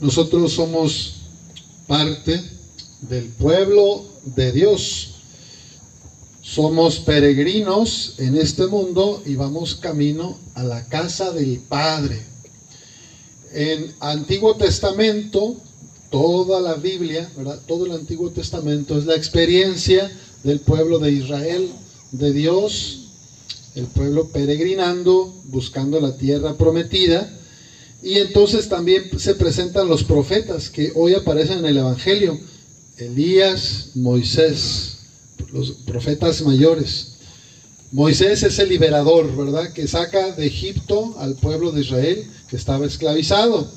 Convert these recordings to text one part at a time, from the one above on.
nosotros somos parte del pueblo de Dios. Somos peregrinos en este mundo y vamos camino a la casa del Padre. En Antiguo Testamento, toda la Biblia, ¿verdad? todo el Antiguo Testamento es la experiencia del pueblo de Israel, de Dios, el pueblo peregrinando, buscando la tierra prometida. Y entonces también se presentan los profetas que hoy aparecen en el Evangelio. Elías, Moisés, los profetas mayores. Moisés es el liberador, ¿verdad? Que saca de Egipto al pueblo de Israel que estaba esclavizado.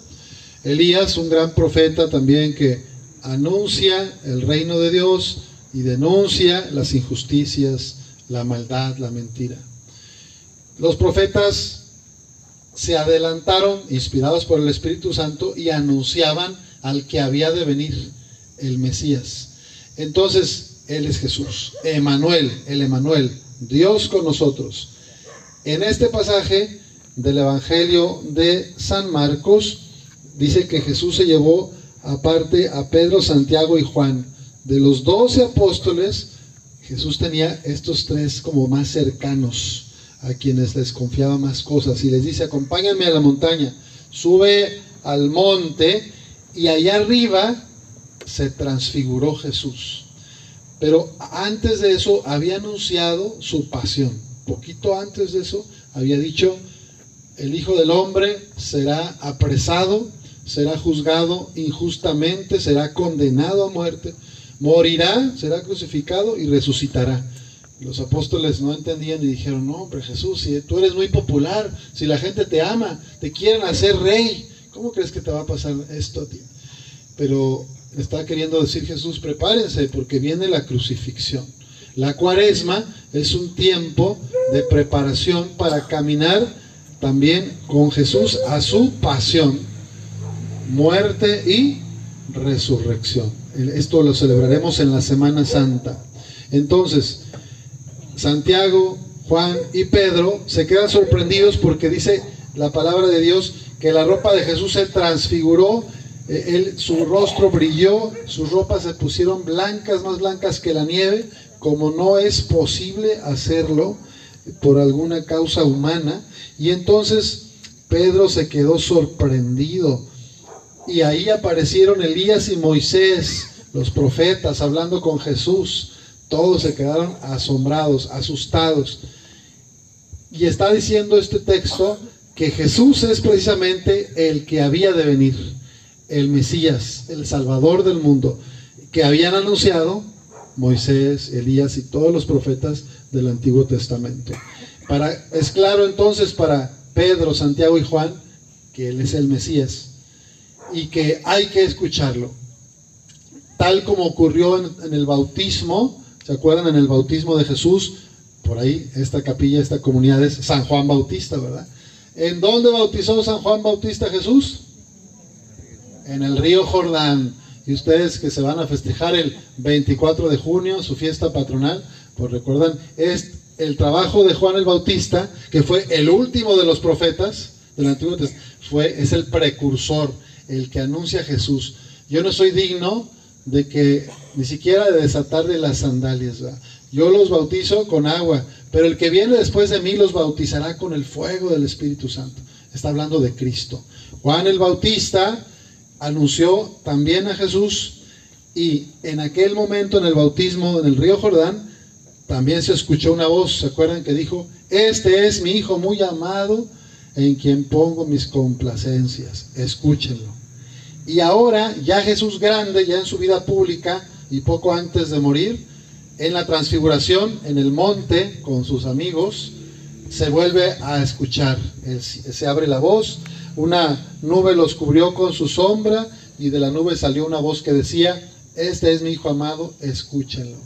Elías, un gran profeta también que anuncia el reino de Dios y denuncia las injusticias, la maldad, la mentira. Los profetas se adelantaron, inspirados por el Espíritu Santo, y anunciaban al que había de venir, el Mesías. Entonces, Él es Jesús, Emanuel, el Emanuel, Dios con nosotros. En este pasaje del Evangelio de San Marcos, dice que Jesús se llevó aparte a Pedro, Santiago y Juan. De los doce apóstoles, Jesús tenía estos tres como más cercanos a quienes les confiaba más cosas y les dice, acompáñenme a la montaña, sube al monte y allá arriba se transfiguró Jesús. Pero antes de eso había anunciado su pasión. Poquito antes de eso había dicho, el Hijo del Hombre será apresado, será juzgado injustamente, será condenado a muerte, morirá, será crucificado y resucitará. Los apóstoles no entendían y dijeron, no, hombre Jesús, si tú eres muy popular, si la gente te ama, te quieren hacer rey, ¿cómo crees que te va a pasar esto a ti? Pero está queriendo decir Jesús, prepárense porque viene la crucifixión. La cuaresma es un tiempo de preparación para caminar también con Jesús a su pasión, muerte y resurrección. Esto lo celebraremos en la Semana Santa. Entonces, Santiago, Juan y Pedro se quedan sorprendidos porque dice la palabra de Dios que la ropa de Jesús se transfiguró, eh, él, su rostro brilló, sus ropas se pusieron blancas, más blancas que la nieve, como no es posible hacerlo por alguna causa humana. Y entonces Pedro se quedó sorprendido. Y ahí aparecieron Elías y Moisés, los profetas, hablando con Jesús. Todos se quedaron asombrados, asustados. Y está diciendo este texto que Jesús es precisamente el que había de venir, el Mesías, el Salvador del mundo, que habían anunciado Moisés, Elías y todos los profetas del Antiguo Testamento. Para, es claro entonces para Pedro, Santiago y Juan que Él es el Mesías y que hay que escucharlo. Tal como ocurrió en el bautismo, ¿Se acuerdan en el bautismo de Jesús? Por ahí, esta capilla, esta comunidad es San Juan Bautista, ¿verdad? ¿En dónde bautizó San Juan Bautista Jesús? En el río Jordán. Y ustedes que se van a festejar el 24 de junio, su fiesta patronal, pues recuerdan, es el trabajo de Juan el Bautista, que fue el último de los profetas del Antiguo Testamento, fue, es el precursor, el que anuncia a Jesús. Yo no soy digno de que ni siquiera de desatar de las sandalias. Yo los bautizo con agua, pero el que viene después de mí los bautizará con el fuego del Espíritu Santo. Está hablando de Cristo. Juan el Bautista anunció también a Jesús y en aquel momento en el bautismo en el río Jordán también se escuchó una voz, ¿se acuerdan que dijo, este es mi hijo muy amado en quien pongo mis complacencias, escúchenlo. Y ahora, ya Jesús grande, ya en su vida pública y poco antes de morir, en la transfiguración, en el monte, con sus amigos, se vuelve a escuchar. Se abre la voz, una nube los cubrió con su sombra y de la nube salió una voz que decía, este es mi Hijo amado, escúchenlo.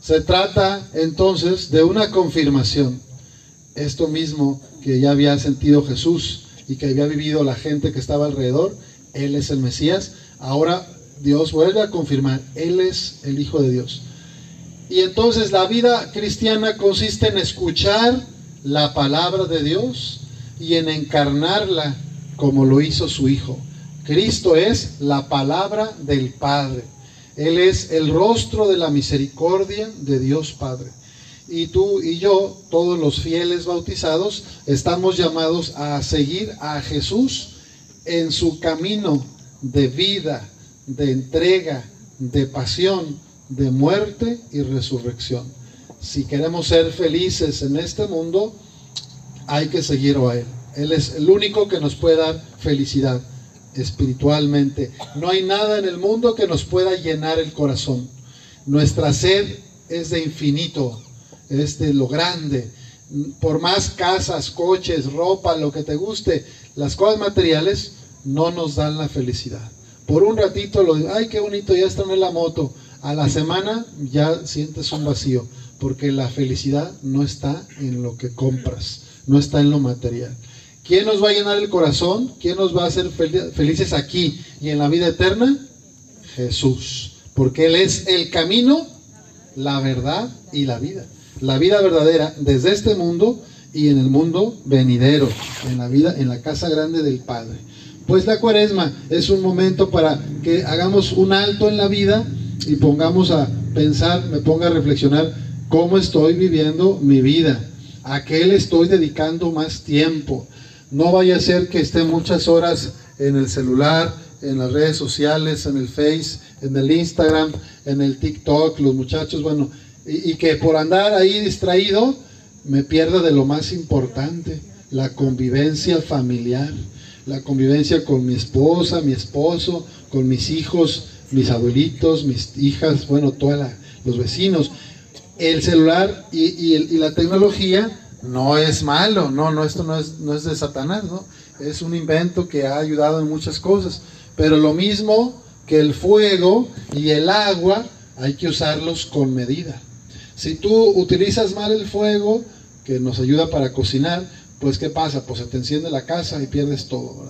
Se trata entonces de una confirmación. Esto mismo que ya había sentido Jesús y que había vivido la gente que estaba alrededor, él es el Mesías. Ahora Dios vuelve a confirmar, Él es el Hijo de Dios. Y entonces la vida cristiana consiste en escuchar la palabra de Dios y en encarnarla como lo hizo su Hijo. Cristo es la palabra del Padre. Él es el rostro de la misericordia de Dios Padre. Y tú y yo, todos los fieles bautizados, estamos llamados a seguir a Jesús en su camino de vida, de entrega, de pasión, de muerte y resurrección. Si queremos ser felices en este mundo, hay que seguirlo a Él. Él es el único que nos puede dar felicidad espiritualmente. No hay nada en el mundo que nos pueda llenar el corazón. Nuestra sed es de infinito, es de lo grande. Por más casas, coches, ropa, lo que te guste, las cosas materiales no nos dan la felicidad. Por un ratito lo ay, qué bonito, ya está en la moto. A la semana ya sientes un vacío, porque la felicidad no está en lo que compras, no está en lo material. ¿Quién nos va a llenar el corazón? ¿Quién nos va a hacer felices aquí y en la vida eterna? Jesús. Porque Él es el camino, la verdad y la vida. La vida verdadera desde este mundo y en el mundo venidero, en la vida, en la casa grande del Padre. Pues la cuaresma es un momento para que hagamos un alto en la vida y pongamos a pensar, me ponga a reflexionar cómo estoy viviendo mi vida, a qué le estoy dedicando más tiempo, no vaya a ser que esté muchas horas en el celular, en las redes sociales, en el Face, en el Instagram, en el TikTok, los muchachos, bueno, y, que por andar ahí distraído me pierda de lo más importante, la convivencia familiar, la convivencia con mi esposa, mi esposo, con mis hijos, mis abuelitos, mis hijas, bueno, todos los vecinos. El celular y, y la tecnología no es malo, no, no, esto no es, no es de Satanás, ¿no? Es un invento que ha ayudado en muchas cosas. Pero lo mismo que el fuego y el agua, hay que usarlos con medida. Si tú utilizas mal el fuego, que nos ayuda para cocinar, pues ¿qué pasa? Pues se te enciende la casa y pierdes todo.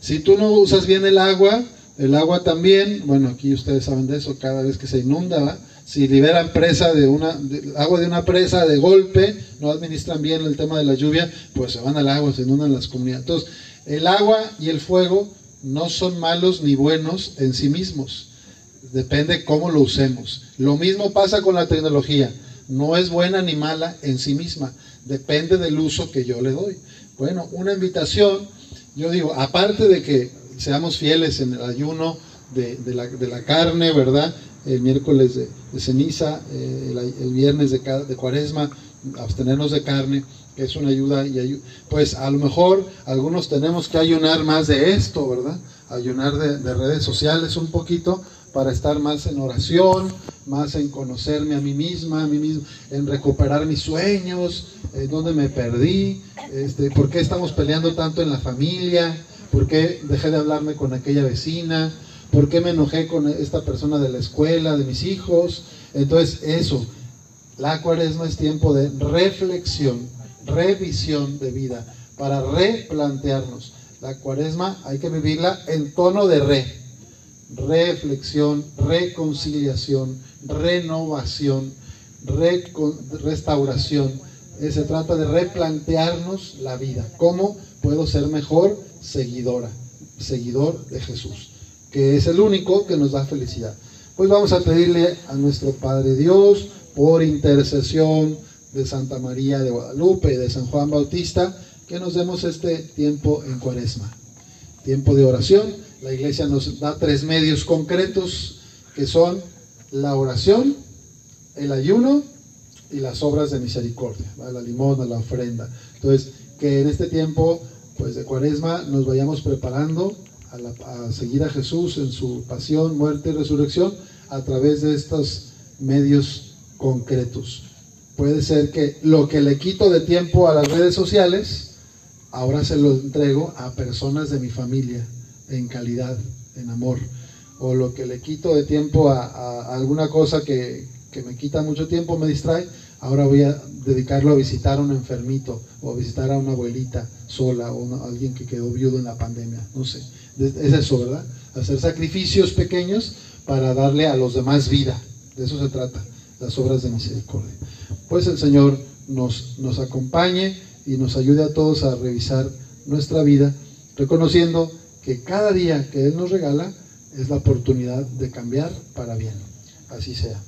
Si tú no usas bien el agua, el agua también, bueno, aquí ustedes saben de eso, cada vez que se inunda, si liberan presa de una agua de una presa de golpe, no administran bien el tema de la lluvia, pues se van al agua, se inundan las comunidades. Entonces, el agua y el fuego no son malos ni buenos en sí mismos. Depende cómo lo usemos. Lo mismo pasa con la tecnología. No es buena ni mala en sí misma. Depende del uso que yo le doy. Bueno, una invitación, yo digo, aparte de que seamos fieles en el ayuno de, la, de carne, ¿verdad? el miércoles de, ceniza, eh, el, viernes de, de, cuaresma, abstenernos de carne, que es una ayuda. y Pues a lo mejor algunos tenemos que ayunar más de esto, ¿verdad? Ayunar de, redes sociales un poquito para estar más en oración, más en conocerme a mí misma, a mí mismo, en recuperar mis sueños, en dónde me perdí, este, por qué estamos peleando tanto en la familia, por qué dejé de hablarme con aquella vecina, ¿Por qué me enojé con esta persona de la escuela, de mis hijos? Entonces, eso, la cuaresma es tiempo de reflexión, revisión de vida, para replantearnos. La cuaresma hay que vivirla en tono de re, reflexión, reconciliación, renovación, restauración. Eh, se trata de replantearnos la vida. ¿Cómo puedo ser mejor seguidora, seguidor de Jesús? que es el único que nos da felicidad. Pues vamos a pedirle a nuestro Padre Dios, por intercesión de Santa María de Guadalupe y de San Juan Bautista, que nos demos este tiempo en cuaresma. Tiempo de oración. La iglesia nos da tres medios concretos, que son la oración, el ayuno y las obras de misericordia, la limosna, la ofrenda. Entonces, que en este tiempo pues de cuaresma nos vayamos preparando a, seguir a Jesús en su pasión, muerte y resurrección a través de estos medios concretos. Puede ser que lo que le quito de tiempo a las redes sociales, ahora se lo entrego a personas de mi familia, en calidad, en amor. O lo que le quito de tiempo a, alguna cosa que, que, me quita mucho tiempo, me distrae, ahora voy a dedicarlo a visitar a un enfermito o a visitar a una abuelita sola o a alguien que quedó viudo en la pandemia, no sé. Es eso, ¿verdad? Hacer sacrificios pequeños para darle a los demás vida. De eso se trata, las obras de misericordia. Pues el Señor nos, nos acompañe y nos ayude a todos a revisar nuestra vida, reconociendo que cada día que Él nos regala es la oportunidad de cambiar para bien. Así sea.